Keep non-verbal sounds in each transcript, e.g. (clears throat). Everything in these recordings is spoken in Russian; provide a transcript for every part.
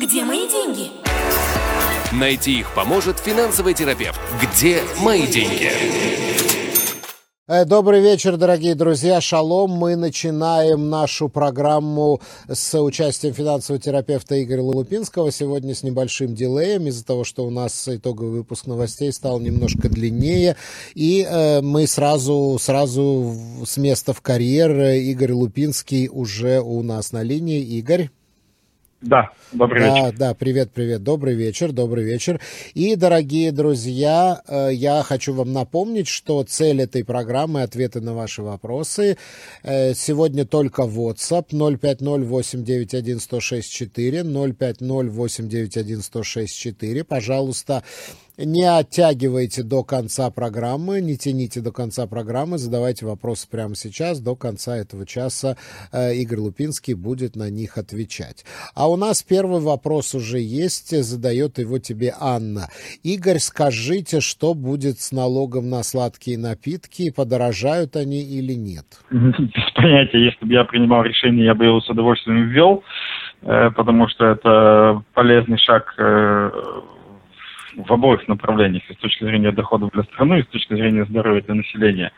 Где мои деньги? Найти их поможет финансовый терапевт. Где мои деньги? Э, добрый вечер, дорогие друзья. Шалом. Мы начинаем нашу программу с участием финансового терапевта Игоря Лупинского. Сегодня с небольшим дилеем из-за того, что у нас итоговый выпуск новостей стал немножко длиннее. И э, мы сразу, сразу с места в карьер. Игорь Лупинский уже у нас на линии. Игорь. Да, добрый да, вечер. Да, привет, привет, добрый вечер, добрый вечер. И, дорогие друзья, э, я хочу вам напомнить, что цель этой программы – ответы на ваши вопросы. Э, сегодня только WhatsApp 050-891-1064, 050-891-1064. Пожалуйста, не оттягивайте до конца программы, не тяните до конца программы, задавайте вопросы прямо сейчас. До конца этого часа э, Игорь Лупинский будет на них отвечать. А у нас первый вопрос уже есть, задает его тебе Анна. Игорь, скажите, что будет с налогом на сладкие напитки, подорожают они или нет? Без понятия, если бы я принимал решение, я бы его с удовольствием ввел, э, потому что это полезный шаг э, в обоих направлениях, и с точки зрения доходов для страны, и с точки зрения здоровья для населения.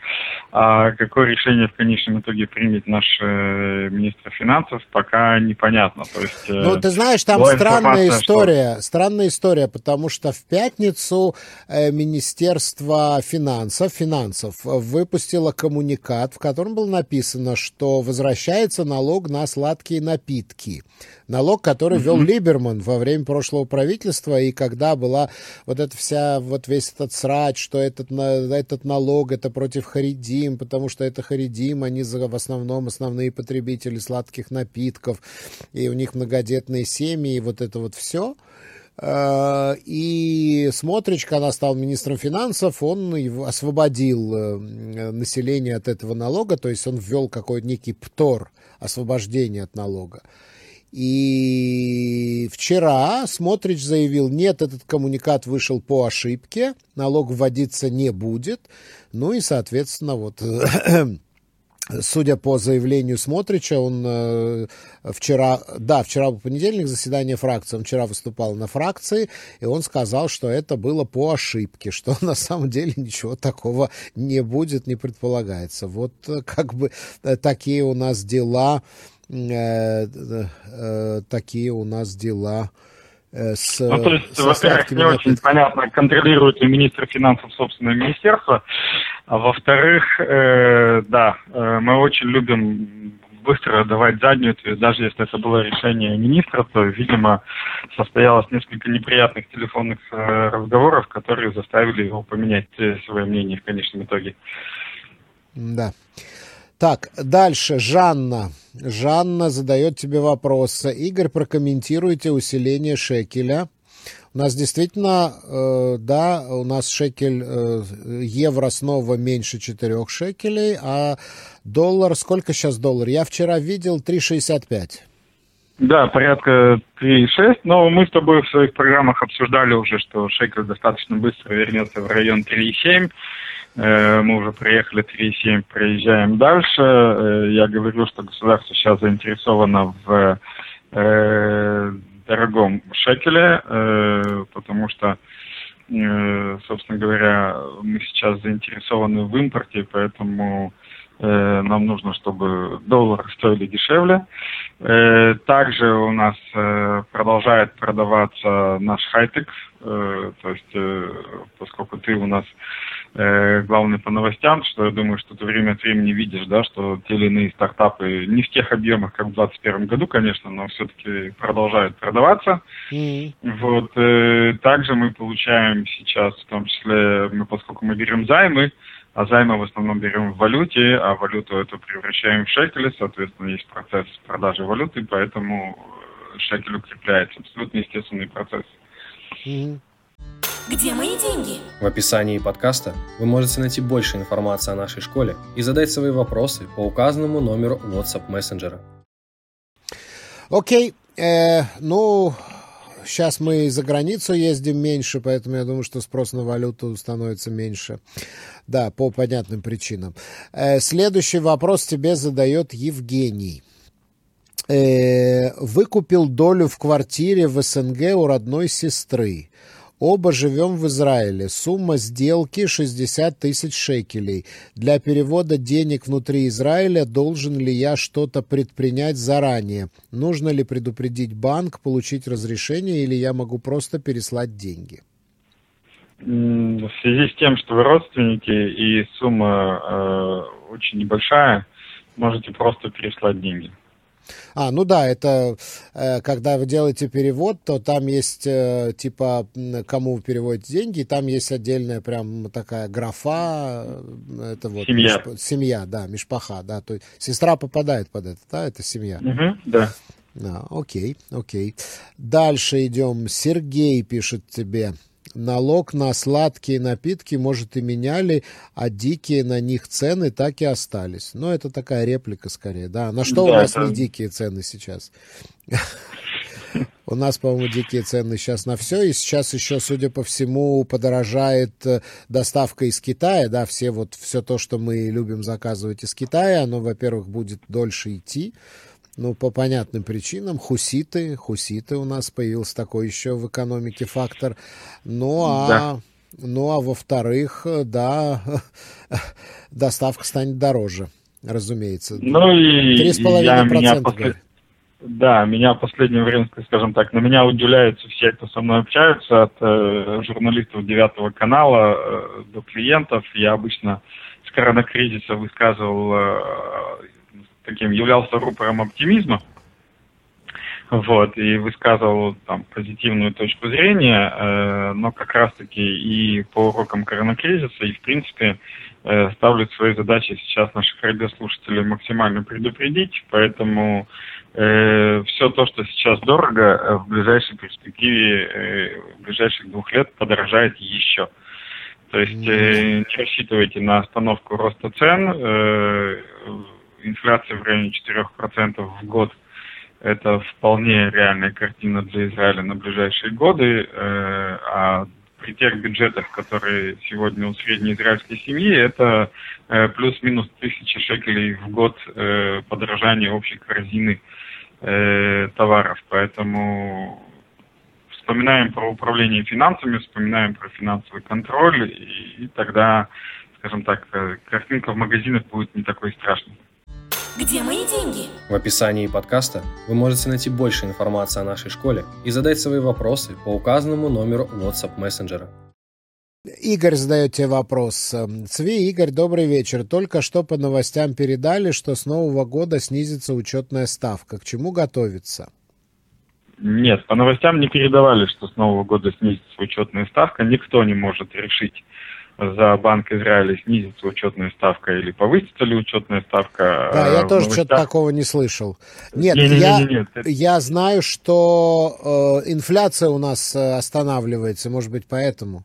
А какое решение в конечном итоге примет наш э, министр финансов, пока непонятно. То есть, э, ну, ты знаешь, там странная история, что... странная история, потому что в пятницу э, Министерство финансов, финансов выпустило коммуникат, в котором было написано, что возвращается налог на сладкие напитки. Налог, который ввел mm-hmm. Либерман во время прошлого правительства, и когда была вот эта вся, вот весь этот срач, что этот, этот налог, это против Харидим, потому что это Харидим, они в основном основные потребители сладких напитков, и у них многодетные семьи, и вот это вот все. А, и Смотрич, когда стал министром финансов, он освободил э, население от этого налога, то есть он ввел какой-то некий птор, освобождение от налога. И вчера Смотрич заявил, нет, этот коммуникат вышел по ошибке, налог вводиться не будет. Ну и, соответственно, вот (clears throat) Судя по заявлению Смотрича, он э, вчера, да, вчера был понедельник, заседание фракции, он вчера выступал на фракции, и он сказал, что это было по ошибке, (laughs) что на самом деле ничего такого не будет, не предполагается. Вот э, как бы э, такие у нас дела такие у нас дела э, с... Ну, то есть, во-первых, не очень понятно, контролирует ли министр финансов собственное министерство, а во-вторых, э, да, э, мы очень любим быстро давать заднюю, даже если это было решение министра, то, видимо, состоялось несколько неприятных телефонных э, разговоров, которые заставили его поменять свое мнение в конечном итоге. Да. Так, дальше. Жанна. Жанна задает тебе вопрос. Игорь, прокомментируйте усиление шекеля. У нас действительно, э, да, у нас шекель, э, евро снова меньше 4 шекелей, а доллар, сколько сейчас доллар? Я вчера видел 3,65. Да, порядка 3,6, но мы с тобой в своих программах обсуждали уже, что шекель достаточно быстро вернется в район 3,7. Э, мы уже проехали 3,7, проезжаем дальше. Э, я говорю, что государство сейчас заинтересовано в э, дорогом шекеле, потому что, собственно говоря, мы сейчас заинтересованы в импорте, поэтому нам нужно, чтобы доллары стоили дешевле. Также у нас продолжает продаваться наш хайтек, то есть поскольку ты у нас э, главное по новостям, что я думаю, что ты время от времени видишь, да, что те или иные стартапы не в тех объемах, как в 2021 году, конечно, но все-таки продолжают продаваться. Mm-hmm. Вот, э, также мы получаем сейчас, в том числе, мы, поскольку мы берем займы, а займы в основном берем в валюте, а валюту эту превращаем в шекели, соответственно, есть процесс продажи валюты, поэтому шекель укрепляется. Абсолютно естественный процесс. Mm-hmm. Где мои деньги? В описании подкаста вы можете найти больше информации о нашей школе и задать свои вопросы по указанному номеру WhatsApp мессенджера. Окей, э, ну, сейчас мы за границу ездим меньше, поэтому я думаю, что спрос на валюту становится меньше. Да, по понятным причинам. Э, следующий вопрос тебе задает Евгений. э, выкупил долю в квартире в СНГ у родной сестры. Оба живем в Израиле. Сумма сделки 60 тысяч шекелей. Для перевода денег внутри Израиля должен ли я что-то предпринять заранее? Нужно ли предупредить банк, получить разрешение, или я могу просто переслать деньги? В связи с тем, что вы родственники и сумма э, очень небольшая, можете просто переслать деньги. А, ну да, это э, когда вы делаете перевод, то там есть э, типа кому вы переводите деньги, и там есть отдельная прям такая графа, э, это вот семья, миш, семья, да, мишпаха, да, то есть сестра попадает под это, да, это семья. Угу, да. А, окей, окей. Дальше идем. Сергей пишет тебе налог на сладкие напитки, может, и меняли, а дикие на них цены так и остались. Но это такая реплика скорее, да. На что да, у нас это... не дикие цены сейчас? У нас, по-моему, дикие цены сейчас на все, и сейчас еще, судя по всему, подорожает э, доставка из Китая, да, все вот, все то, что мы любим заказывать из Китая, оно, во-первых, будет дольше идти, ну, по понятным причинам, хуситы, хуситы у нас появился такой еще в экономике фактор. Ну, а, да. ну, а во-вторых, да, (laughs) доставка станет дороже, разумеется. Ну, и Три с половиной процента. Да, меня в последнее время, скажем так, на меня удивляются все, кто со мной общаются, от э, журналистов девятого канала э, до клиентов. Я обычно с коронакризиса высказывал э, таким являлся рупором оптимизма, вот, и высказывал там позитивную точку зрения, э, но как раз-таки и по урокам коронакризиса, и в принципе э, ставлю своей задачей сейчас наших радиослушателей максимально предупредить, поэтому э, все то, что сейчас дорого, э, в ближайшей перспективе, э, в ближайших двух лет подорожает еще. То есть э, не рассчитывайте на остановку роста цен, э, инфляция в районе 4% в год это вполне реальная картина для Израиля на ближайшие годы, э, а при тех бюджетах, которые сегодня у средней израильской семьи, это э, плюс-минус тысячи шекелей в год э, подорожания общей корзины товаров. Поэтому вспоминаем про управление финансами, вспоминаем про финансовый контроль, и, и тогда, скажем так, картинка в магазинах будет не такой страшной. Где мои деньги? В описании подкаста вы можете найти больше информации о нашей школе и задать свои вопросы по указанному номеру WhatsApp мессенджера. Игорь задает тебе вопрос. Цви, Игорь, добрый вечер. Только что по новостям передали, что с Нового года снизится учетная ставка. К чему готовиться? Нет, по новостям не передавали, что с Нового года снизится учетная ставка. Никто не может решить за Банк Израиля снизится учетная ставка или повысится ли учетная ставка. Да, я тоже новостях... что-то такого не слышал. Нет, не, не, я, не, не, не. я знаю, что э, инфляция у нас э, останавливается, может быть, поэтому.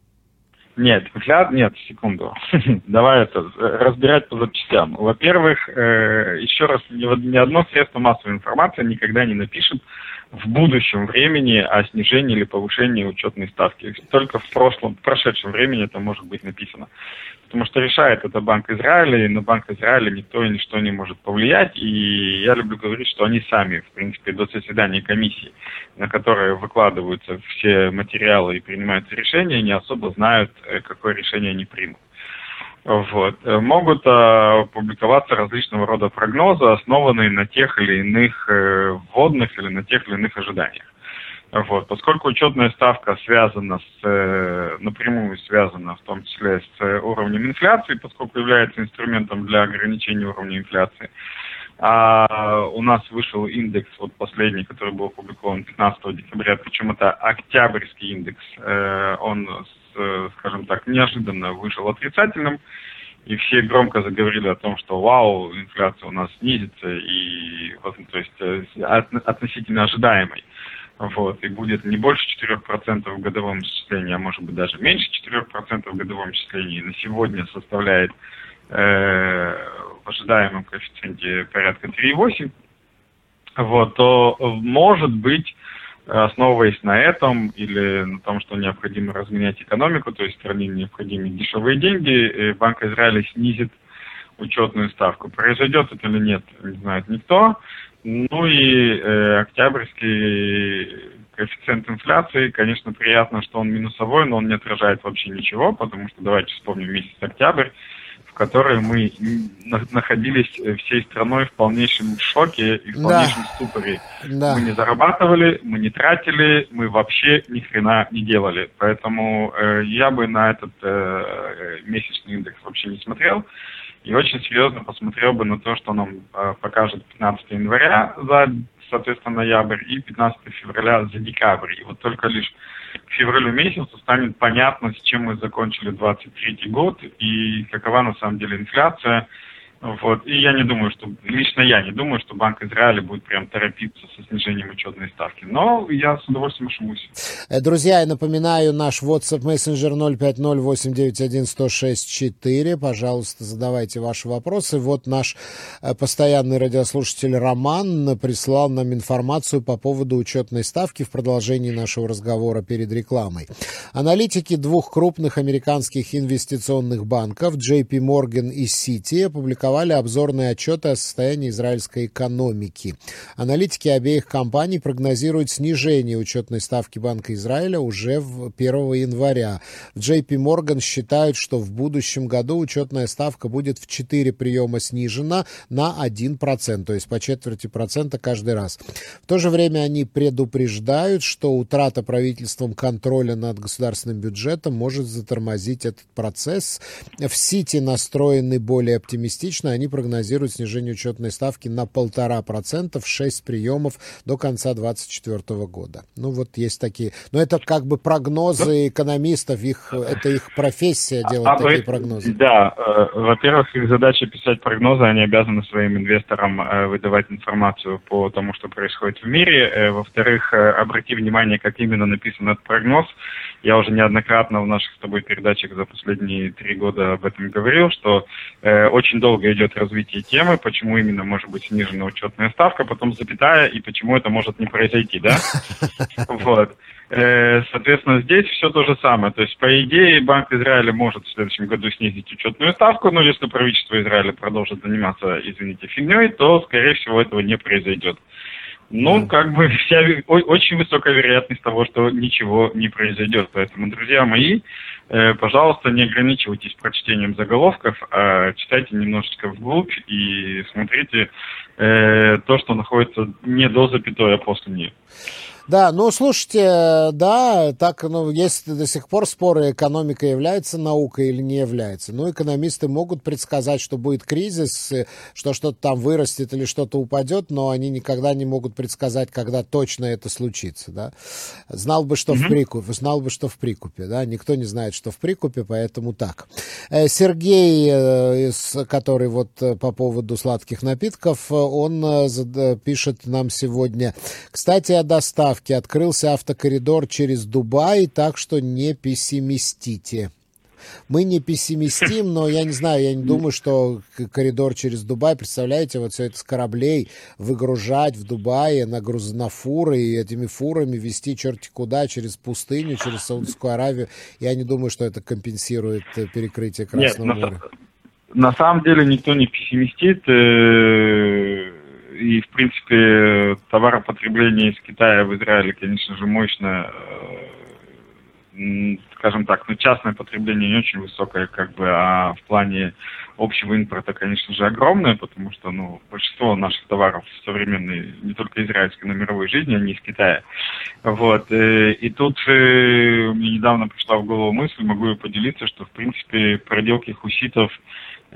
Нет, инфляция, нет, секунду. (laughs) Давай это разбирать по запчастям. Во-первых, э, еще раз, ни, ни одно средство массовой информации никогда не напишет, в будущем времени о снижении или повышении учетной ставки. Только в прошлом, в прошедшем времени это может быть написано. Потому что решает это Банк Израиля, и на Банк Израиля никто и ничто не может повлиять. И я люблю говорить, что они сами, в принципе, до заседания комиссии, на которые выкладываются все материалы и принимаются решения, не особо знают, э, какое решение они примут. Вот. Э, могут э, публиковаться различного рода прогнозы, основанные на тех или иных э, вводных или на тех или иных ожиданиях. Вот. Поскольку учетная ставка связана с, напрямую связана в том числе с уровнем инфляции, поскольку является инструментом для ограничения уровня инфляции, а у нас вышел индекс, вот последний, который был опубликован 15 декабря, причем это октябрьский индекс, э, он скажем так, неожиданно вышел отрицательным, и все громко заговорили о том, что вау, инфляция у нас снизится, и то есть э, относительно ожидаемой. Вот, и будет не больше 4% в годовом исчислении, а может быть даже меньше 4% в годовом исчислении. На сегодня составляет э, ожидаемом коэффициенте порядка 3,8. Вот, то может быть основываясь на этом или на том, что необходимо разменять экономику, то есть стране необходимы дешевые деньги, Банк Израиля снизит учетную ставку. Произойдет это или нет, не знает никто. Ну и э, октябрьский коэффициент инфляции, конечно, приятно, что он минусовой, но он не отражает вообще ничего, потому что давайте вспомним месяц октябрь, в который мы находились всей страной в полнейшем шоке и в полнейшем да. ступоре. Да. Мы не зарабатывали, мы не тратили, мы вообще ни хрена не делали. Поэтому э, я бы на этот э, месячный индекс вообще не смотрел. И очень серьезно посмотрел бы на то, что нам э, покажет 15 января за, соответственно, ноябрь и 15 февраля за декабрь. И вот только лишь к февралю месяцу станет понятно, с чем мы закончили 23 год и какова на самом деле инфляция, вот. И я не думаю, что, лично я не думаю, что Банк Израиля будет прям торопиться со снижением учетной ставки. Но я с удовольствием ошибусь. Э, друзья, я напоминаю, наш WhatsApp Messenger 05089111064. Пожалуйста, задавайте ваши вопросы. Вот наш э, постоянный радиослушатель Роман прислал нам информацию по поводу учетной ставки в продолжении нашего разговора перед рекламой. Аналитики двух крупных американских инвестиционных банков JP Morgan и Citi опубликовали опубликовали обзорные отчеты о состоянии израильской экономики. Аналитики обеих компаний прогнозируют снижение учетной ставки Банка Израиля уже в 1 января. В JP Morgan считают, что в будущем году учетная ставка будет в 4 приема снижена на 1%, то есть по четверти процента каждый раз. В то же время они предупреждают, что утрата правительством контроля над государственным бюджетом может затормозить этот процесс. В Сити настроены более оптимистично Точно они прогнозируют снижение учетной ставки на полтора процента в шесть приемов до конца 2024 года. Ну вот есть такие. Но это как бы прогнозы экономистов, их, это их профессия делать а, такие прогнозы. Да, э, во-первых, их задача писать прогнозы, они обязаны своим инвесторам э, выдавать информацию по тому, что происходит в мире. Э, во-вторых, обрати внимание, как именно написан этот прогноз. Я уже неоднократно в наших с тобой передачах за последние три года об этом говорил, что очень долго идет развитие темы, почему именно может быть снижена учетная ставка, потом запятая, и почему это может не произойти, да? (laughs) Вот. Э, соответственно, здесь все то же самое. То есть, по идее, Банк Израиля может в следующем году снизить учетную ставку, но если правительство Израиля продолжит заниматься, извините, фигней, то, скорее всего, этого не произойдет. Ну, да. как бы (laughs) вся, очень высокая вероятность того, что ничего не произойдет. Поэтому, друзья мои, э, пожалуйста, не ограничивайтесь прочтением заголовков, а читайте немножечко вглубь и смотрите э, то, что находится не до запятой, а после нее. Да, ну слушайте, да, так, ну, есть до сих пор споры, экономика является наукой или не является. Ну, экономисты могут предсказать, что будет кризис, что что-то там вырастет или что-то упадет, но они никогда не могут предсказать, когда точно это случится, да. Знал бы, что mm-hmm. в прикупе, знал бы, что в прикупе, да, никто не знает, что в прикупе, поэтому так. Э, Сергей, э, который вот э, по поводу сладких напитков, он пишет нам сегодня, кстати, о доставке доставки. Открылся автокоридор через Дубай, так что не пессимистите. Мы не пессимистим, но я не знаю, я не думаю, что коридор через Дубай, представляете, вот все это с кораблей выгружать в Дубае на грузофуры и этими фурами вести черти куда, через пустыню, через Саудовскую Аравию. Я не думаю, что это компенсирует э, перекрытие Красного Нет, моря. На, на самом деле никто не пессимистит. И, в принципе, товаропотребление из Китая в Израиле, конечно же, мощно, э, скажем так, ну, частное потребление не очень высокое, как бы, а в плане общего импорта, конечно же, огромное, потому что, ну, большинство наших товаров современные, не только израильской, но и мировой жизни, они из Китая. Вот. Э, и тут э, мне недавно пришла в голову мысль, могу ее поделиться, что, в принципе, проделки хуситов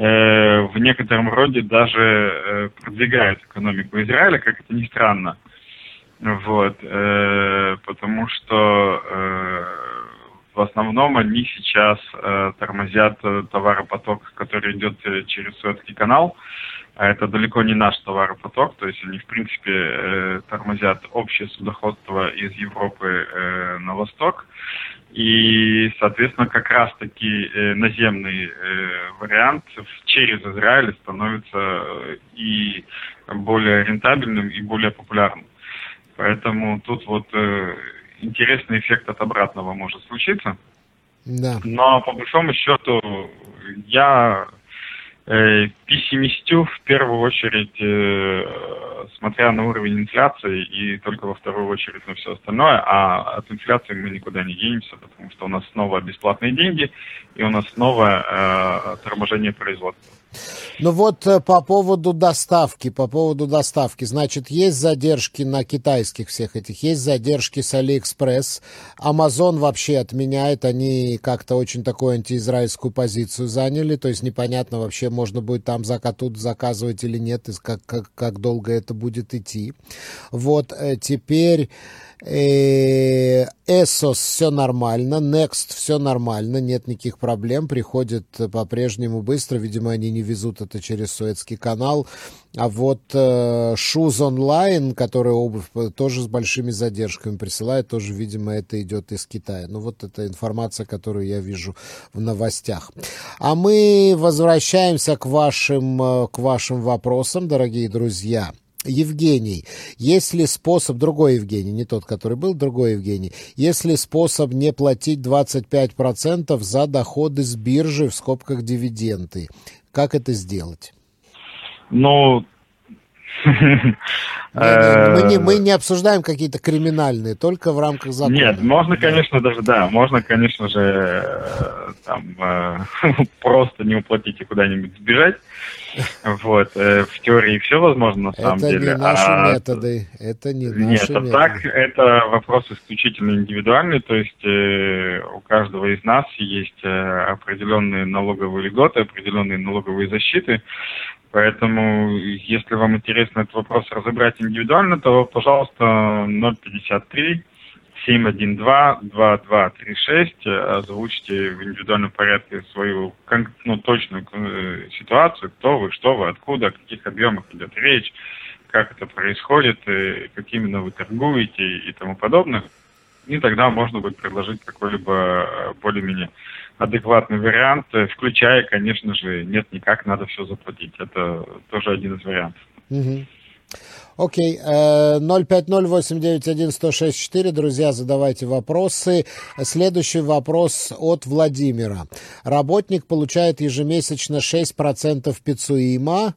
в некотором роде даже э, продвигают экономику Израиля, как это ни странно. Вот, э, потому что в основном они сейчас тормозят товаропоток, который идет через Суэцкий канал, а это далеко не наш товаропоток, то есть они, в принципе, тормозят общее судоходство из Европы на восток, и, соответственно, как раз-таки э, наземный э, вариант через Израиль становится э, и более рентабельным, и более популярным. Поэтому тут вот интересный эффект от обратного может случиться. Да. Но по большому счету я пессимистю в первую очередь, э, смотря на уровень инфляции и только во вторую очередь на все остальное, а от инфляции мы никуда не денемся, потому что у нас снова бесплатные деньги и у нас снова э, торможение производства. Ну вот э, по поводу доставки, по поводу доставки, значит, есть задержки на китайских всех этих, есть задержки с AliExpress, Amazon вообще отменяет, они как-то очень такую антиизраильскую позицию заняли, то есть непонятно вообще, можно будет там закатут заказывать или нет, и как, как, как долго это будет идти. Вот э, теперь... Э, ASOS все нормально, Next все нормально, нет никаких проблем, приходит по-прежнему быстро, видимо, они не везут это через Суэцкий канал. А вот э, Shoes Online, который обувь тоже с большими задержками присылает, тоже, видимо, это идет из Китая. Ну вот это информация, которую я вижу в новостях. А мы возвращаемся к вашим, э, к вашим вопросам, дорогие друзья. Евгений, есть ли способ, другой Евгений, не тот, который был, другой Евгений, есть ли способ не платить 25% за доходы с биржи, в скобках дивиденды? Как это сделать? Ну, мы не, мы не обсуждаем какие-то криминальные, только в рамках закона. Нет, можно, конечно, даже, да, можно, конечно же, э, там, э, (laughs) просто не уплатить и куда-нибудь сбежать. Вот, э, в теории все возможно на самом это деле. Это не наши а... методы, это не наши Нет, методы. так, это вопрос исключительно индивидуальный, то есть э, у каждого из нас есть э, определенные налоговые льготы, определенные налоговые защиты, Поэтому, если вам интересно этот вопрос разобрать индивидуально, то, пожалуйста, 053 712-2236, озвучьте в индивидуальном порядке свою ну, точную э, ситуацию, кто вы, что вы, откуда, о каких объемах идет речь, как это происходит, и как именно вы торгуете и тому подобное. И тогда можно будет предложить какой-либо э, более-менее адекватный вариант, э, включая, конечно же, нет никак, надо все заплатить. Это тоже один из вариантов. Окей, okay. 050-891-1064, друзья, задавайте вопросы. Следующий вопрос от Владимира. Работник получает ежемесячно 6% ПИЦУИМа,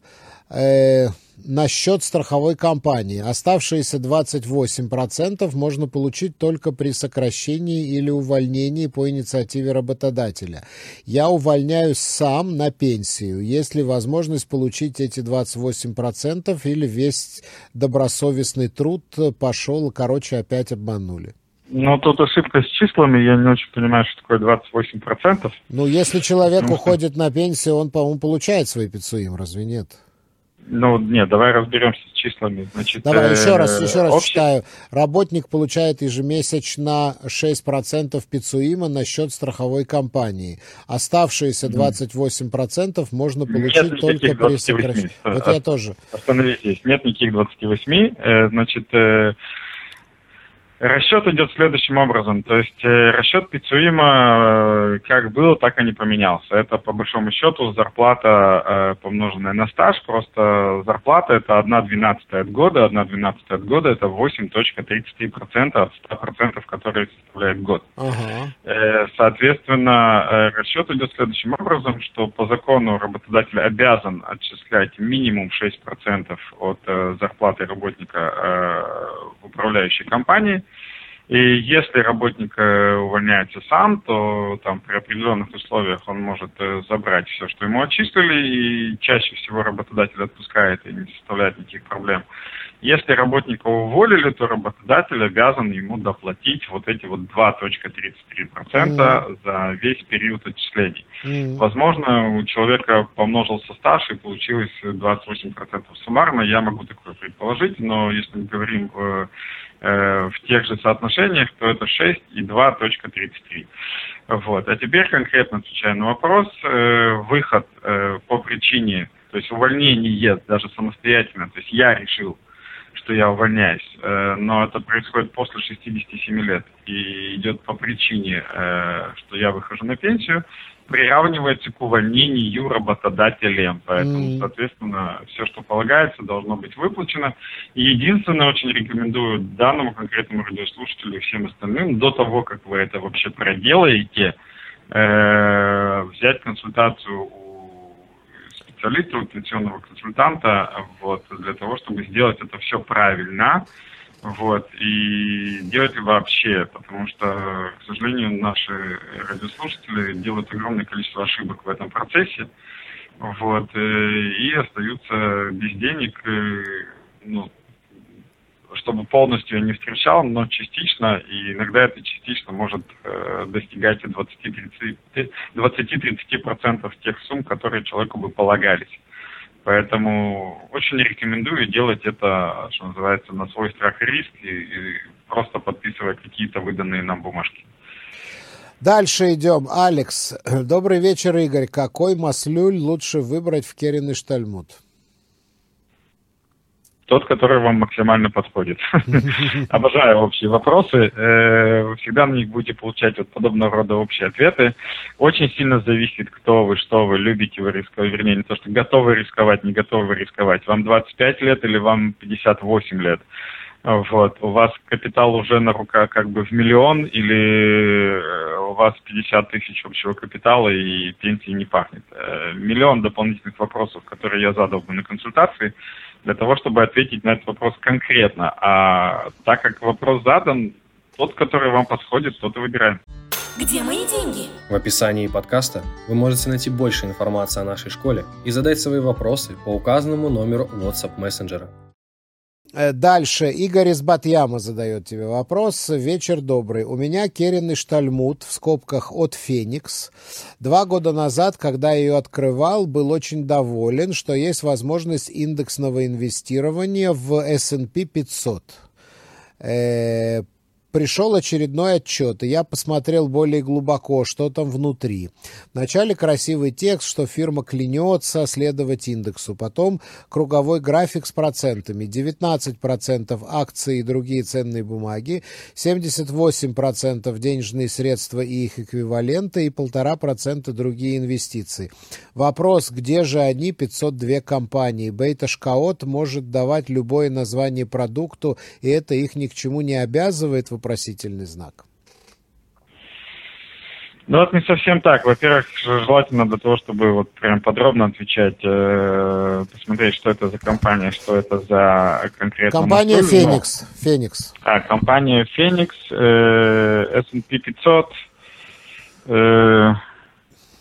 э, на счет страховой компании. Оставшиеся 28% можно получить только при сокращении или увольнении по инициативе работодателя. Я увольняюсь сам на пенсию. Есть ли возможность получить эти 28% или весь добросовестный труд пошел, короче, опять обманули? Ну, тут ошибка с числами, я не очень понимаю, что такое 28%. Ну, если человек уходит на пенсию, он, по-моему, получает свои пиццуим, разве нет? Ну, нет, давай разберемся с числами. Значит, давай еще раз, еще раз общий... читаю. Работник получает ежемесячно 6% пицуима на счет страховой компании. Оставшиеся 28% можно получить нет только при сокращении. Вот я тоже. Остановитесь, нет никаких 28. Э, значит, э, Расчет идет следующим образом. То есть э, расчет Пицуима э, как был, так и не поменялся. Это по большому счету зарплата, э, помноженная на стаж. Просто зарплата это 1,12 от года. 1,12 от года это 8.33% от 100%, которые составляет год. Э, соответственно, расчет идет следующим образом, что по закону работодатель обязан отчислять минимум 6% от зарплаты работника управляющей компании. И если работник э, увольняется сам, то там при определенных условиях он может э, забрать все, что ему отчислили, и чаще всего работодатель отпускает и не составляет никаких проблем. Если работника уволили, то работодатель обязан ему доплатить вот эти вот 2.33% mm. за весь период отчислений. Mm. Возможно, у человека помножился стаж и получилось 28% суммарно. Я могу такое предположить, но если мы говорим в Э, в тех же соотношениях, то это 6 и 2.33. Вот. А теперь конкретно отвечая на вопрос, э, выход э, по причине, то есть увольнение даже самостоятельно, то есть я решил, что я увольняюсь, но это происходит после 67 лет и идет по причине, что я выхожу на пенсию, приравнивается к увольнению работодателем. Поэтому, mm. соответственно, все, что полагается, должно быть выплачено. И единственное, очень рекомендую данному конкретному радиослушателю и всем остальным, до того, как вы это вообще проделаете, э, взять консультацию у специалиста, у пенсионного консультанта, вот, для того, чтобы сделать это все правильно, вот, и делать вообще, потому что, к сожалению, наши радиослушатели делают огромное количество ошибок в этом процессе, вот, э, и остаются без денег, э, ну, чтобы полностью не встречал, но частично, и иногда это частично может э, достигать 20-30% тех сумм, которые человеку бы полагались. Поэтому очень рекомендую делать это, что называется, на свой страх и риск, и, и просто подписывать какие-то выданные нам бумажки. Дальше идем. Алекс. Добрый вечер, Игорь. Какой маслюль лучше выбрать в Керен Штальмут? Тот, который вам максимально подходит. (laughs) Обожаю общие вопросы. Э, вы всегда на них будете получать вот подобного рода общие ответы. Очень сильно зависит, кто вы, что вы, любите вы рисковать, вернее, не то, что готовы рисковать, не готовы рисковать. Вам 25 лет или вам 58 лет. Вот. У вас капитал уже на руках как бы в миллион или э, у вас 50 тысяч общего капитала и пенсии не пахнет. Э, миллион дополнительных вопросов, которые я задал бы на консультации, для того, чтобы ответить на этот вопрос конкретно. А так как вопрос задан, тот, который вам подходит, тот и выбираем. Где мои деньги? В описании подкаста вы можете найти больше информации о нашей школе и задать свои вопросы по указанному номеру WhatsApp мессенджера. Э, дальше. Игорь из Батьяма задает тебе вопрос. Вечер добрый. У меня керенный штальмут в скобках от Феникс. Два года назад, когда я ее открывал, был очень доволен, что есть возможность индексного инвестирования в S&P 500 пришел очередной отчет, и я посмотрел более глубоко, что там внутри. Вначале красивый текст, что фирма клянется следовать индексу. Потом круговой график с процентами. 19% акции и другие ценные бумаги, 78% денежные средства и их эквиваленты и 1,5% другие инвестиции. Вопрос, где же они, 502 компании? Бейта Шкаот может давать любое название продукту, и это их ни к чему не обязывает, вопросительный знак? Ну, это не совсем так. Во-первых, желательно для того, чтобы вот прям подробно отвечать, э, посмотреть, что это за компания, что это за конкретно... Компания Феникс. Феникс. А, компания Феникс, э, S&P 500. Э,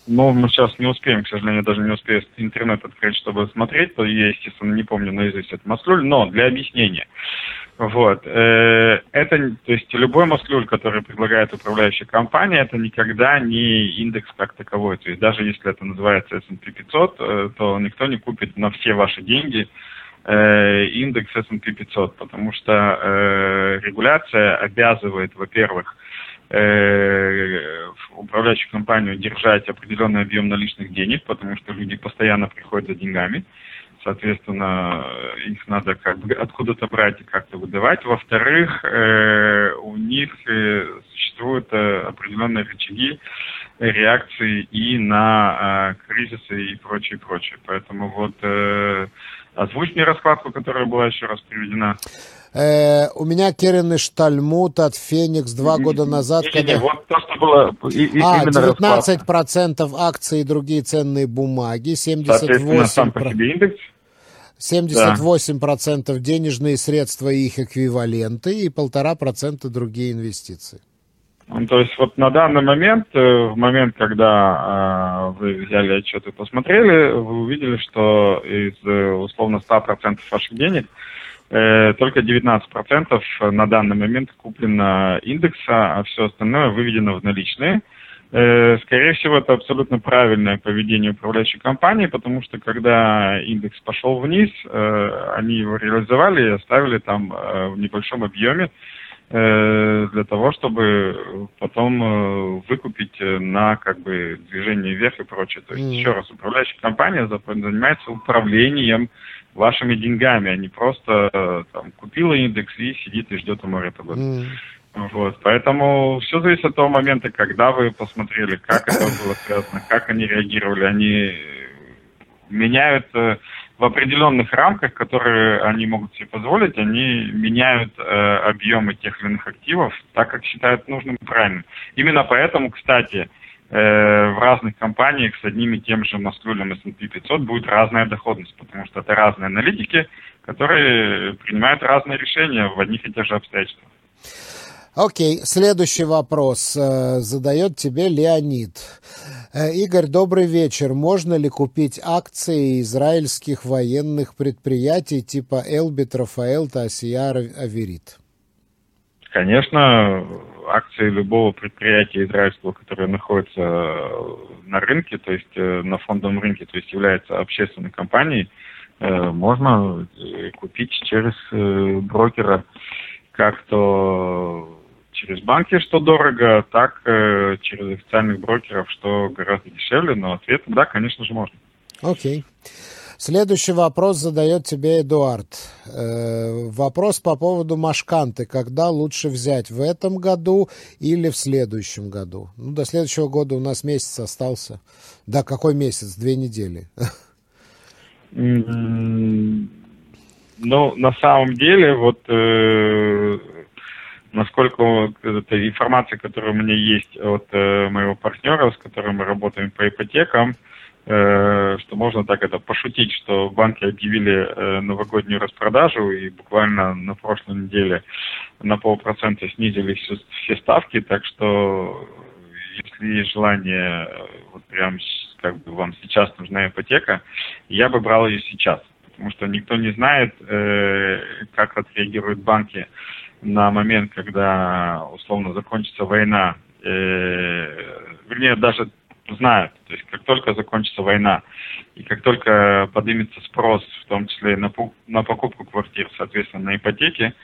ну, мы сейчас не успеем, к сожалению, даже не успею интернет открыть, чтобы смотреть. То я, естественно, не помню наизусть этот маслюль, но для объяснения. Вот. Э, это, то есть любой маслюль, который предлагает управляющая компания, это никогда не индекс как таковой. То есть даже если это называется S&P 500, э, то никто не купит на все ваши деньги э, индекс S&P 500, потому что регуляция обязывает, во-первых, управляющую компанию держать определенный объем наличных денег, потому что люди постоянно приходят за деньгами соответственно, их надо как бы откуда-то брать и как-то выдавать. Во-вторых, э, у них э, существуют э, определенные рычаги реакции и на э, кризисы и прочее, прочее. Поэтому вот э, озвучь мне раскладку, которая была еще раз приведена. Э, у меня Керен Штальмут от Феникс два года назад. Не, когда... не, вот то, что было и, а, 19% процентов акций и другие ценные бумаги, 78%. сам по себе индекс. 78% да. денежные средства и их эквиваленты и 1,5% другие инвестиции. Ну, то есть вот на данный момент, э, в момент, когда э, вы взяли отчет и посмотрели, вы увидели, что из э, условно 100% ваших денег только 19% на данный момент куплено индекса, а все остальное выведено в наличные. Скорее всего, это абсолютно правильное поведение управляющей компании, потому что когда индекс пошел вниз, они его реализовали и оставили там в небольшом объеме для того, чтобы потом выкупить на как бы движение вверх и прочее. То есть, mm. еще раз, управляющая компания занимается управлением вашими деньгами, а не просто там купила индекс и сидит и ждет у моря погоды. Mm. Вот, поэтому все зависит от того момента, когда вы посмотрели, как это было связано, как они реагировали. Они меняют э, в определенных рамках, которые они могут себе позволить, они меняют э, объемы тех или иных активов так, как считают нужным и правильным. Именно поэтому, кстати, в разных компаниях с одним и тем же маструлем S&P 500 будет разная доходность, потому что это разные аналитики, которые принимают разные решения в одних и тех же обстоятельствах. Окей, следующий вопрос э, задает тебе Леонид. Э, Игорь, добрый вечер. Можно ли купить акции израильских военных предприятий типа Элбит, Рафаэл, Тасияр, Аверит? Конечно, акции любого предприятия израильского, которое находится на рынке, то есть э, на фондовом рынке, то есть является общественной компанией, можно купить через брокера как-то через банки, что дорого, так э, через официальных брокеров, что гораздо дешевле, но ответ да, конечно же, можно. Окей. Okay. Следующий вопрос задает тебе Эдуард. Э, вопрос по поводу Машканты. Когда лучше взять, в этом году или в следующем году? Ну, до следующего года у нас месяц остался. Да, какой месяц? Две недели. Ну, на самом деле, вот э, насколько эта информация, которая у меня есть от э, моего партнера, с которым мы работаем по ипотекам, э, что можно так это пошутить, что банки объявили э, новогоднюю распродажу и буквально на прошлой неделе на полпроцента снизили все, все ставки, так что если есть желание, вот прям как бы вам сейчас нужна ипотека, я бы брал ее сейчас, потому что никто не знает, э, как отреагируют банки на момент, когда условно закончится война, э, вернее, даже знают, то есть как только закончится война и как только поднимется спрос, в том числе на, на покупку квартир, соответственно, на ипотеки,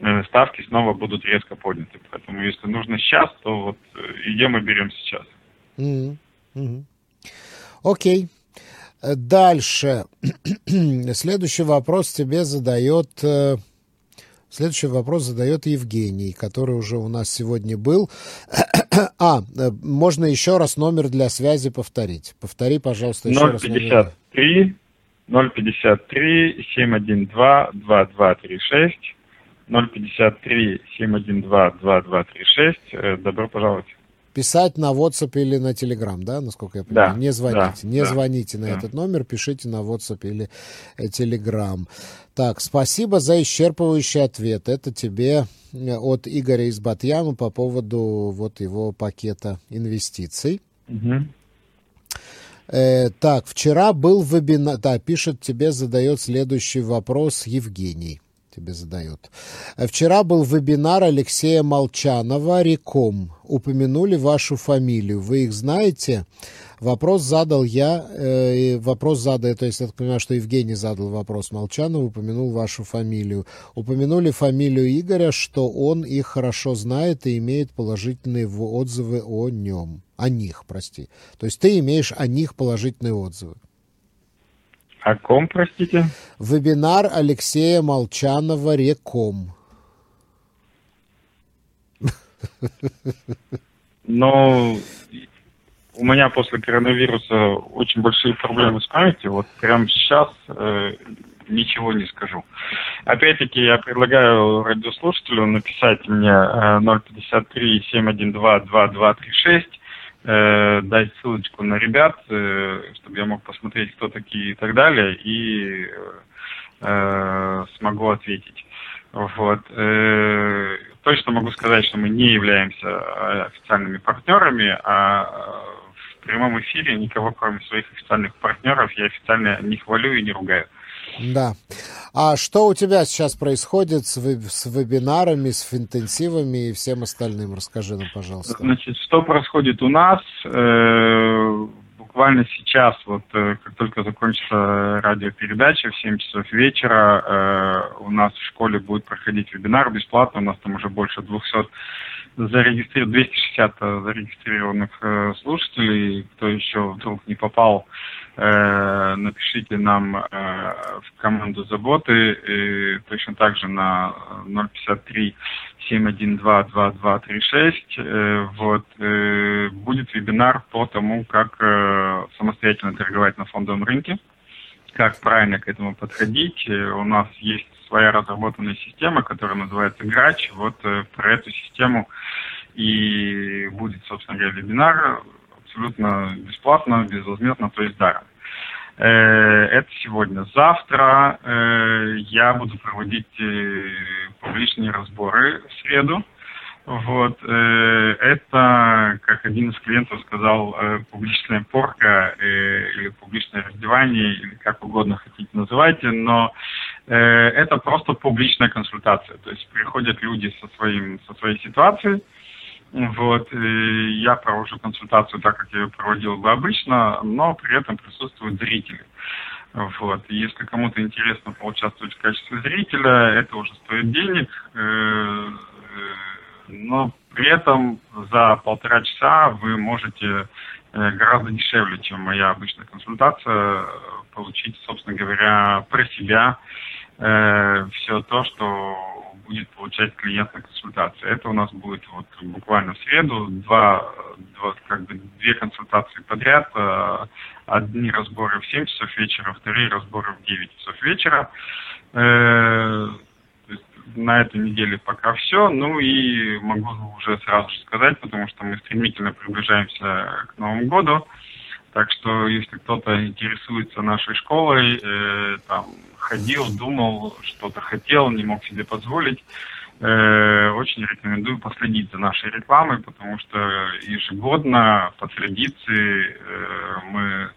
э, ставки снова будут резко подняты. Поэтому если нужно сейчас, то вот э, идем и берем сейчас. Mm-hmm. Mm-hmm. Окей. Дальше. (clears throat) Следующий вопрос тебе задает э, Следующий вопрос задает Евгений, который уже у нас сегодня был. (clears throat) а, э, можно еще раз номер для связи повторить. Повтори, пожалуйста, еще 053, раз. 053 712 2236 053 712 2236. Добро пожаловать писать на WhatsApp или на Telegram, да, насколько я понимаю? Да, не звоните. Да, не да, звоните на да. этот номер, пишите на WhatsApp или э, Telegram. Так, спасибо за исчерпывающий ответ. Это тебе э, от Игоря из Батьяма по поводу вот его пакета инвестиций. Угу. Э, так, вчера был вебинар... Да, пишет тебе, задает следующий вопрос Евгений тебе задает. Вчера был вебинар Алексея Молчанова «Реком». Упомянули вашу фамилию. Вы их знаете? Вопрос задал я, э, вопрос задал, то есть я так понимаю, что Евгений задал вопрос Молчанову, упомянул вашу фамилию. Упомянули фамилию Игоря, что он их хорошо знает и имеет положительные отзывы о нем. О них, прости. То есть ты имеешь о них положительные отзывы. О ком, простите? Вебинар Алексея Молчанова «Реком». Но у меня после коронавируса очень большие проблемы с памятью. Вот прямо сейчас э, ничего не скажу. Опять-таки я предлагаю радиослушателю написать мне э, 053 712 2236 э, дать ссылочку на ребят, э, чтобы я мог посмотреть, кто такие и так далее, и э, смогу ответить. Вот. Э, точно могу сказать, что мы не являемся э, официальными партнерами, а э, в прямом эфире никого, кроме своих официальных партнеров, я официально не хвалю и не ругаю. Да. А что у тебя сейчас происходит с, веб с вебинарами, с интенсивами и всем остальным? Расскажи нам, пожалуйста. Значит, что происходит у нас? Э, буквально сейчас, вот э, как только закончится радиопередача в 7 часов вечера, э, у нас в школе будет проходить вебинар бесплатно. У нас там уже больше 200 зарегистрирован 260 зарегистрированных слушателей. Кто еще вдруг не попал, напишите нам э, в команду заботы. Точно так же на 053 712 2236. Э, вот, э, будет вебинар по тому, как э, самостоятельно торговать на фондовом рынке как правильно к этому подходить. Э, у нас есть своя разработанная система, которая называется Грач. Вот э, про эту систему и будет, собственно говоря, вебинар абсолютно бесплатно, безвозмездно, то есть даром. Это сегодня. Завтра я буду проводить публичные разборы в среду. Вот, э, это, как один из клиентов сказал, э, публичная порка э, или публичное раздевание, или как угодно хотите называйте, но э, это просто публичная консультация. То есть приходят люди со, своим, со своей ситуацией, вот, и я провожу консультацию так, как я ее проводил бы обычно, но при этом присутствуют зрители. Вот. И если кому-то интересно поучаствовать в качестве зрителя, это уже стоит денег. Э, но при этом за полтора часа вы можете э, гораздо дешевле, чем моя обычная консультация, получить, собственно говоря, про себя э, все то, что будет получать клиент на консультации. Это у нас будет вот буквально в среду два, два как бы две консультации подряд. Э, одни разборы в 7 часов вечера, вторые разборы в 9 часов вечера. Э, на этой неделе пока все. Ну и могу уже сразу же сказать, потому что мы стремительно приближаемся к Новому году. Так что, если кто-то интересуется нашей школой, э, там, ходил, думал, что-то хотел, не мог себе позволить, очень рекомендую последить за нашей рекламой, потому что ежегодно по традиции э, мы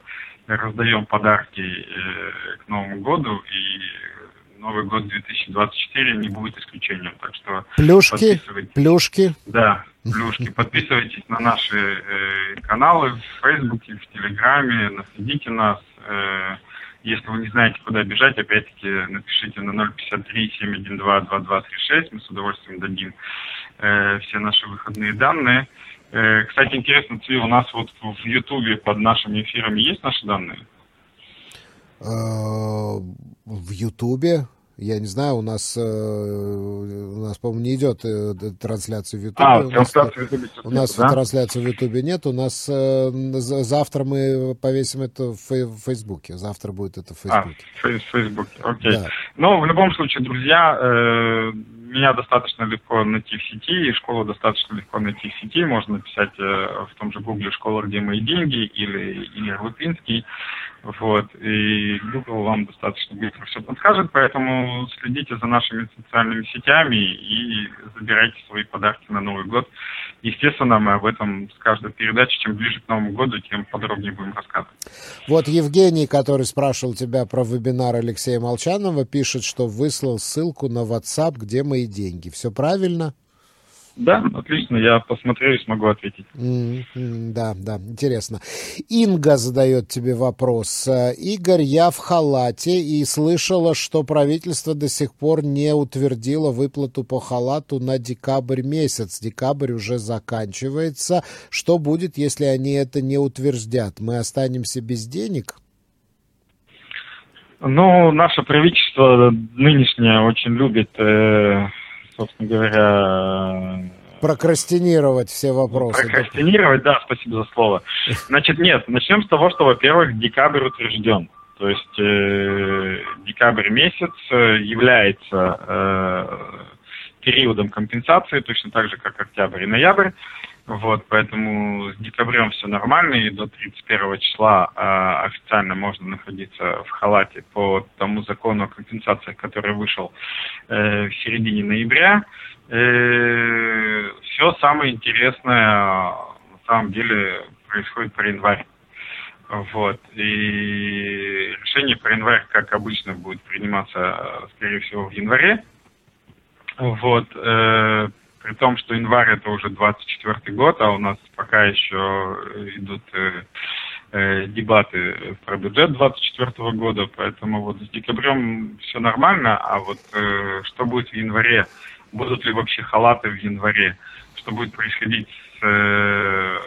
раздаем подарки э, к Новому году, и Новый год 2024 не будет исключением. Так что плюшки, плюшки. Да, плюшки. (laughs) Подписывайтесь на наши э, каналы в Фейсбуке, в Телеграме, наследите нас. Если вы не знаете, куда бежать, опять-таки напишите на 053-712-2236. Мы с удовольствием дадим э, все наши выходные данные. Э, кстати, интересно, Цви, у нас вот в Ютубе под нашими эфирами есть наши данные? Э, в Ютубе я не знаю, у нас, э, у нас по-моему, не идет э, трансляция в Ютубе. А, у нас, в Ютубе у нас да? трансляции в Ютубе нет. У нас э, завтра мы повесим это в Фейсбуке. Завтра будет это в Фейсбуке. А, в Фейсбуке, окей. Да. Ну, в любом случае, друзья, э, меня достаточно легко найти в сети, и школу достаточно легко найти в сети. Можно написать э, в том же гугле «Школа, где мои деньги» или Илья Лупинский. Вот, и Google вам достаточно быстро все подскажет, поэтому следите за нашими социальными сетями и забирайте свои подарки на Новый год. Естественно, мы об этом с каждой передачи, чем ближе к Новому году, тем подробнее будем рассказывать. Вот Евгений, который спрашивал тебя про вебинар Алексея Молчанова, пишет, что выслал ссылку на WhatsApp, где мои деньги. Все правильно? Да, отлично, я посмотрю и смогу ответить. Mm-hmm, да, да, интересно. Инга задает тебе вопрос. Игорь, я в халате и слышала, что правительство до сих пор не утвердило выплату по халату на декабрь месяц. Декабрь уже заканчивается. Что будет, если они это не утверждят? Мы останемся без денег? Ну, наше правительство нынешнее очень любит э, собственно говоря... Прокрастинировать все вопросы. Прокрастинировать, да, спасибо за слово. (laughs) Значит, нет, начнем с того, что, во-первых, декабрь утвержден. То есть э, декабрь месяц э, является э, периодом компенсации, точно так же, как октябрь и ноябрь. Вот, поэтому с декабрем все нормально, и до 31 числа э, официально можно находиться в халате по тому закону о компенсациях, который вышел э, в середине ноября. Э, все самое интересное на самом деле происходит про январь. Вот. И решение про январь, как обычно, будет приниматься, скорее всего, в январе. Вот. Э, при том, что январь это уже 24 год, а у нас пока еще идут э, э, дебаты про бюджет 24 года, поэтому вот с декабрем все нормально, а вот э, что будет в январе, будут ли вообще халаты в январе, что будет происходить с э,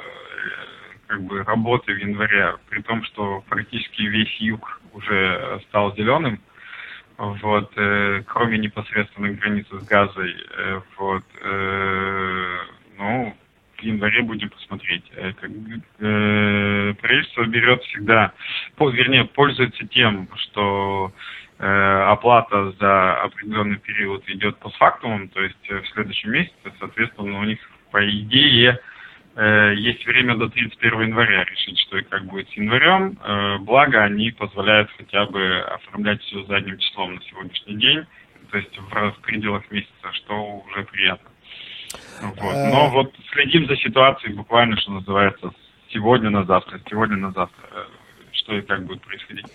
как бы работой в январе, при том, что практически весь юг уже стал зеленым, вот, э, кроме непосредственной границы с Газой, э, вот, э, ну, в январе будем посмотреть. Э, как, э, правительство берет всегда, по, вернее, пользуется тем, что э, оплата за определенный период идет по постфактумом, то есть э, в следующем месяце, соответственно, у них, по идее, есть время до 31 января решить, что и как будет с январем. Э, благо, они позволяют хотя бы оформлять все задним числом на сегодняшний день, то есть в, в пределах месяца, что уже приятно. Вот. Э. Но вот следим за ситуацией буквально, что называется, сегодня на завтра, сегодня на завтра, что и как будет происходить.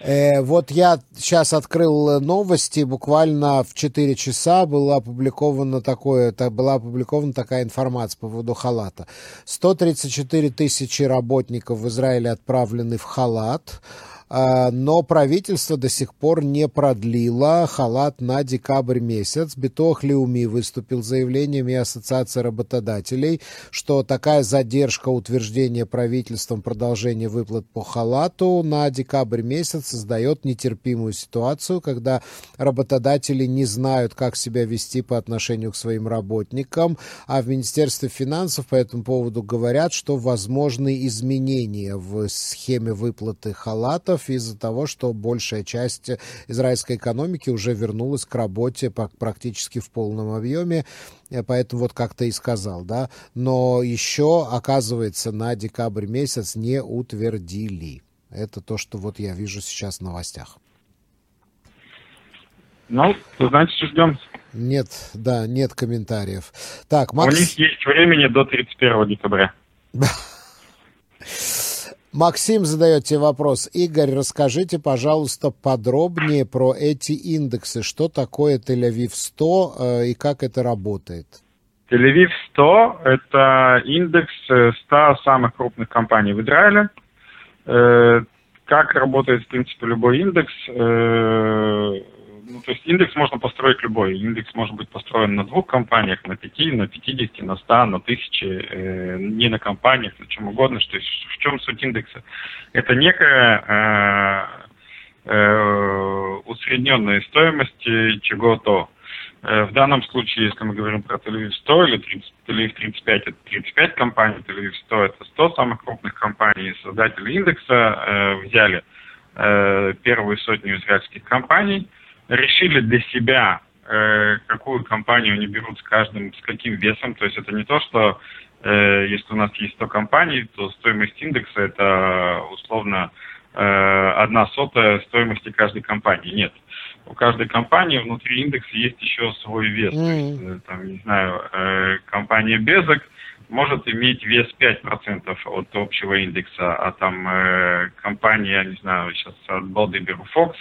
Э, вот я сейчас открыл новости, буквально в 4 часа была опубликована, такое, была опубликована такая информация по поводу халата. 134 тысячи работников в Израиле отправлены в халат. А, но правительство до сих пор не продлило халат на декабрь месяц. Битох Леуми выступил с заявлением и Ассоциация работодателей, что такая задержка утверждения правительством продолжения выплат по халату на декабрь месяц создает нетерпимую ситуацию, когда работодатели не знают, как себя вести по отношению к своим работникам, а в Министерстве финансов по этому поводу говорят, что возможны изменения в схеме выплаты халатов, долларов из-за того, что большая часть израильской экономики уже вернулась к работе практически в полном объеме. Э, поэтому вот как ты и сказал, да. Но еще, оказывается, на декабрь месяц не утвердили. Это то, что вот я вижу сейчас в новостях. Ну, значит, ждем. Нет, да, нет комментариев. Так, Макс... У них есть времени до 31 декабря. (laughs) Максим задает тебе вопрос. Игорь, расскажите, пожалуйста, подробнее про эти индексы. Что такое Тель-Авив 100 э, и как это работает? Тель-Авив 100 – это индекс 100 э, самых крупных компаний в Израиле. Э, как работает, в принципе, любой индекс? Ну, то есть индекс можно построить любой. Индекс может быть построен на двух компаниях, на пяти, на пятидесяти, на ста, на тысяче, э, не на компаниях, на чем угодно. Что в чем суть индекса? Это некая э, э, усредненная стоимость чего-то. Э, в данном случае, если мы говорим про Тель-Авив 100 или 30, Тель-Авив 35, это 35 компаний, Тель-Авив 100 это 100 самых крупных компаний. Создатели индекса э, взяли э, первую сотню израильских компаний – решили для себя, э, какую компанию они берут с каждым, с каким весом. То есть это не то, что э, если у нас есть 100 компаний, то стоимость индекса это условно э, одна сотая стоимости каждой компании. Нет. У каждой компании внутри индекса есть еще свой вес. Mm. То есть, э, там, не знаю, э, компания Безок может иметь вес 5% от общего индекса, а там э, компания, не знаю, сейчас от Балды беру Fox,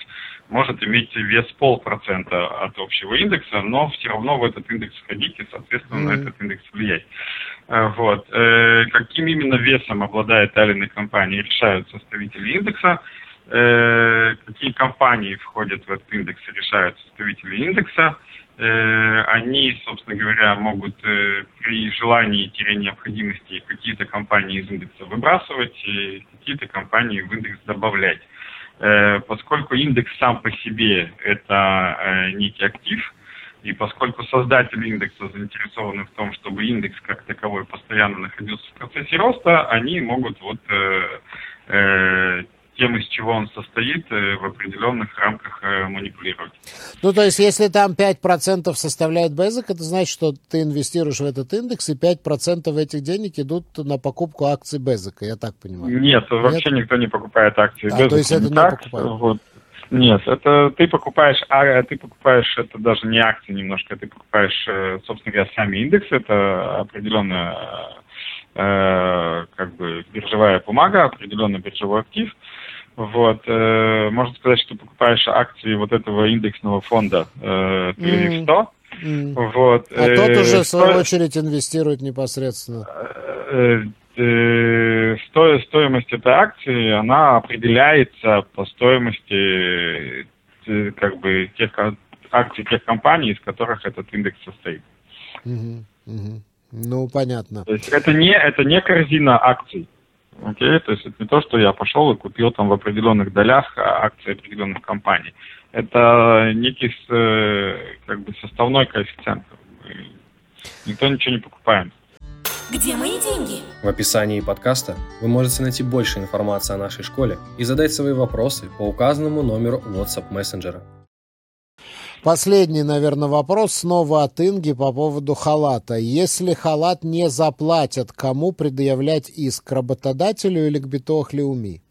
может иметь вес полпроцента от общего индекса, но все равно в этот индекс входить и, соответственно, mm-hmm. на этот индекс влиять. Э, вот. Э, каким именно весом обладает та или иная компания, решают составители индекса. Э, какие компании входят в этот индекс, решают составители индекса. Они, собственно говоря, могут при желании-необходимости какие-то компании из индекса выбрасывать, и какие-то компании в индекс добавлять. Э, поскольку индекс сам по себе это э, некий актив, и поскольку создатели индекса заинтересованы в том, чтобы индекс как таковой постоянно находился в процессе роста, они могут вот э, тем, из чего он состоит, э, в определенных рамках э, манипулировать. Ну, то есть, если там 5% составляет Basic, это значит, что ты инвестируешь в этот индекс, и 5% этих денег идут на покупку акций Basic, я так понимаю? Нет, Нет? вообще никто не покупает акции а, то есть это не так, покупают? Вот. Нет, это ты покупаешь, а ты покупаешь, это даже не акции немножко, ты покупаешь, э, собственно говоря, сами индексы, это определенная э, как бы биржевая бумага, определенный биржевой актив, вот, э, можно сказать, что покупаешь акции вот этого индексного фонда э, mm. 100. Mm. Вот, а э, тот уже, в свою очередь, инвестирует непосредственно. Э, э, сто, стоимость этой акции, она определяется по стоимости э, как бы тех акций тех компаний, из которых этот индекс состоит. Mm-hmm. Mm-hmm. Ну, понятно. То есть это не, это не корзина акций. Окей, то есть это не то, что я пошел и купил там в определенных долях а, акции определенных компаний. Это некий э, как бы составной коэффициент. Никто ничего не покупает. Где мои деньги? В описании подкаста вы можете найти больше информации о нашей школе и задать свои вопросы по указанному номеру WhatsApp мессенджера. Последний, наверное, вопрос снова от Инги по поводу халата. Если халат не заплатят, кому предъявлять иск? Работодателю или к Битох Леуми?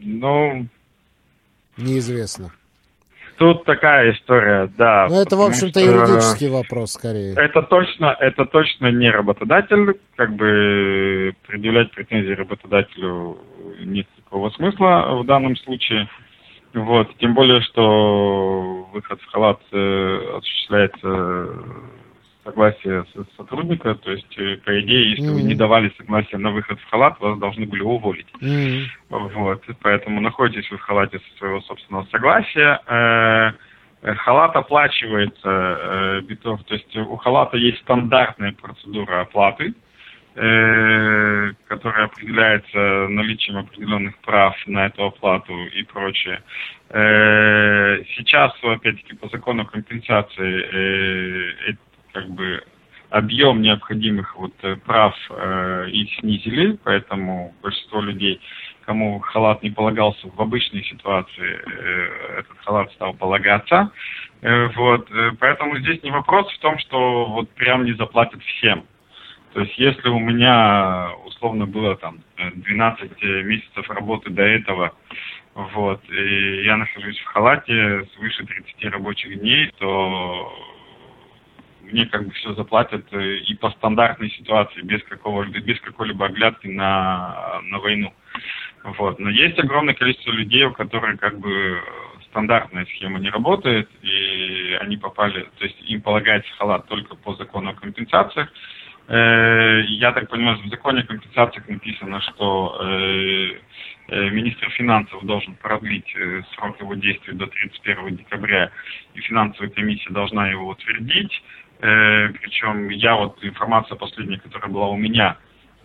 Ну... Неизвестно. Тут такая история, да. Ну, это, в общем-то, юридический вопрос, скорее. Это точно, это точно не работодатель. Как бы предъявлять претензии работодателю нет никакого смысла в данном случае. Вот, тем более, что выход в халат э, осуществляется согласие сотрудника, то есть, э, по идее, если mm-hmm. вы не давали согласие на выход в халат, вас должны были уволить. Mm-hmm. Вот, поэтому находитесь вы в халате со своего собственного согласия. Э, халат оплачивается, э, битов, то есть у халата есть стандартная процедура оплаты, э, которая определяется наличием определенных прав на эту оплату и прочее. Э, сейчас, опять-таки, по закону компенсации как бы объем необходимых вот э, прав э, снизили, поэтому большинство людей, кому халат не полагался в обычной ситуации, э, этот халат стал полагаться. Э, вот, э, поэтому здесь не вопрос в том, что вот прям не заплатят всем. То есть если у меня условно было там 12 э, месяцев работы до этого, вот, и я нахожусь в халате свыше 30 рабочих дней, то мне как бы все заплатят э, и по стандартной ситуации, без какого без какой-либо оглядки на, на войну. Вот. Но есть огромное количество людей, у которых как бы стандартная схема не работает, и они попали, то есть им полагается халат только по закону о компенсациях. Э, я так понимаю, в законе о компенсациях написано, что э, министр финансов должен продлить срок его действия до 31 декабря, и финансовая комиссия должна его утвердить. Э, причем я вот информация последняя, которая была у меня,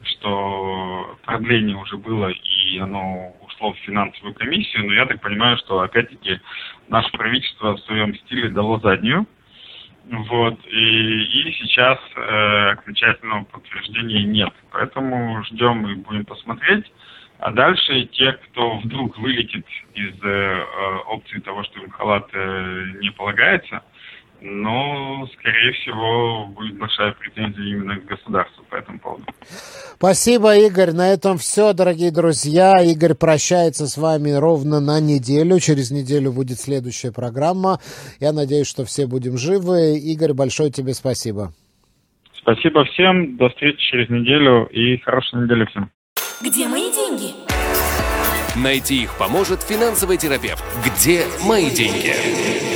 что продление уже было и оно ушло в финансовую комиссию, но я так понимаю, что опять-таки наше правительство в своем стиле дало заднюю. Вот, и, и сейчас э, окончательного подтверждения нет. Поэтому ждем и будем посмотреть. А дальше те, кто вдруг вылетит из э, э опции того, что им халат э, не полагается, но, скорее всего, будет большая претензия именно к государству по этому поводу. Спасибо, Игорь. На этом все, дорогие друзья. Игорь прощается с вами ровно на неделю. Через неделю будет следующая программа. Я надеюсь, что все будем живы. Игорь, большое тебе спасибо. Спасибо всем. До встречи через неделю и хорошей недели всем. Где мои деньги? Найти их поможет финансовый терапевт. Где мои деньги?